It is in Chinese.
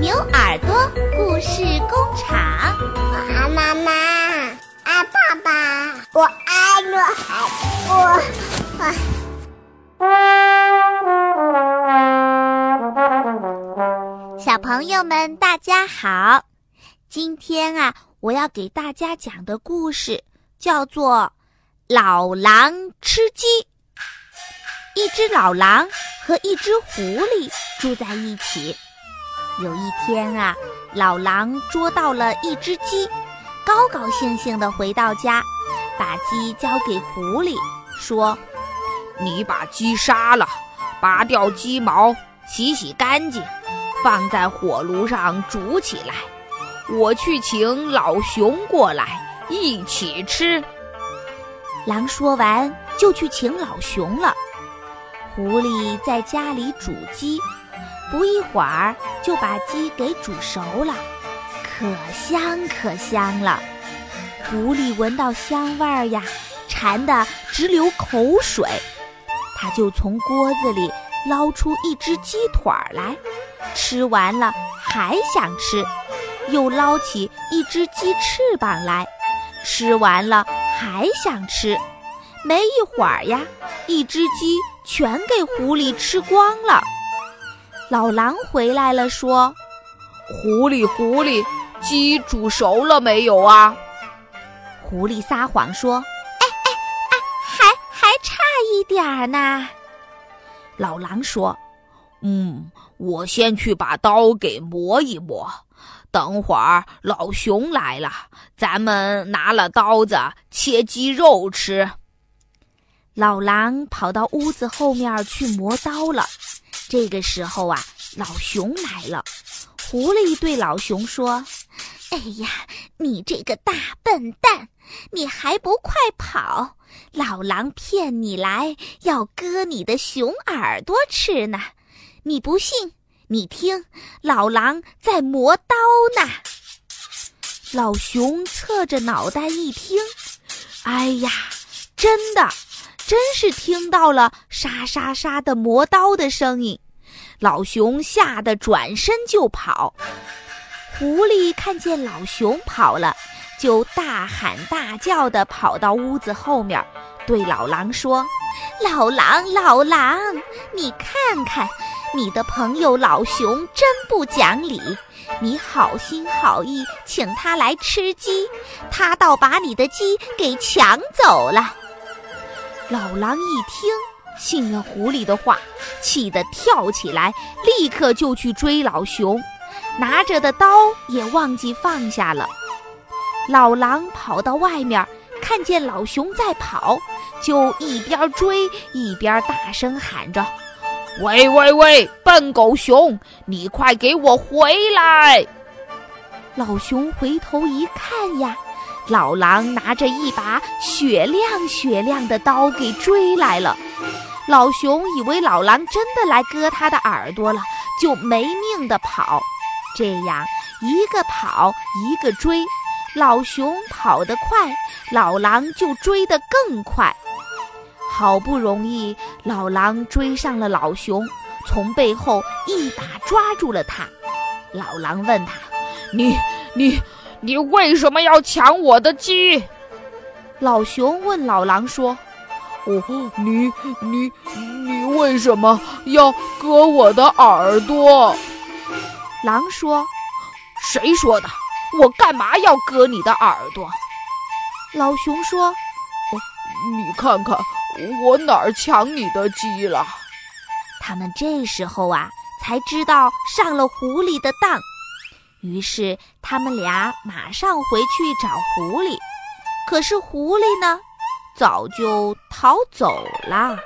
牛耳朵故事工厂，我爱妈妈，爱爸爸，我爱我我我。小朋友们，大家好！今天啊，我要给大家讲的故事叫做《老狼吃鸡》。一只老狼和一只狐狸住在一起。有一天啊，老狼捉到了一只鸡，高高兴兴地回到家，把鸡交给狐狸，说：“你把鸡杀了，拔掉鸡毛，洗洗干净，放在火炉上煮起来。我去请老熊过来一起吃。”狼说完就去请老熊了。狐狸在家里煮鸡。不一会儿就把鸡给煮熟了，可香可香了。狐狸闻到香味儿呀，馋得直流口水。他就从锅子里捞出一只鸡腿儿来，吃完了还想吃，又捞起一只鸡翅膀来，吃完了还想吃。没一会儿呀，一只鸡全给狐狸吃光了。老狼回来了，说：“狐狸，狐狸，鸡煮熟了没有啊？”狐狸撒谎说：“哎哎哎，还还差一点儿呢。”老狼说：“嗯，我先去把刀给磨一磨，等会儿老熊来了，咱们拿了刀子切鸡肉吃。”老狼跑到屋子后面去磨刀了。这个时候啊，老熊来了。狐狸对老熊说：“哎呀，你这个大笨蛋，你还不快跑！老狼骗你来，要割你的熊耳朵吃呢。你不信？你听，老狼在磨刀呢。”老熊侧着脑袋一听，哎呀，真的！真是听到了沙沙沙的磨刀的声音，老熊吓得转身就跑。狐狸看见老熊跑了，就大喊大叫地跑到屋子后面，对老狼说：“老狼，老狼，你看看，你的朋友老熊真不讲理！你好心好意请他来吃鸡，他倒把你的鸡给抢走了。”老狼一听，信了狐狸的话，气得跳起来，立刻就去追老熊，拿着的刀也忘记放下了。老狼跑到外面，看见老熊在跑，就一边追一边大声喊着：“喂喂喂，笨狗熊，你快给我回来！”老熊回头一看呀。老狼拿着一把雪亮雪亮的刀给追来了，老熊以为老狼真的来割他的耳朵了，就没命的跑。这样一个跑一个追，老熊跑得快，老狼就追得更快。好不容易，老狼追上了老熊，从背后一把抓住了他。老狼问他：“你你？”你为什么要抢我的鸡？老熊问老狼说：“哦，你你你为什么要割我的耳朵？”狼说：“谁说的？我干嘛要割你的耳朵？”老熊说：“你看看我哪儿抢你的鸡了？”他们这时候啊，才知道上了狐狸的当。于是他们俩马上回去找狐狸，可是狐狸呢，早就逃走了。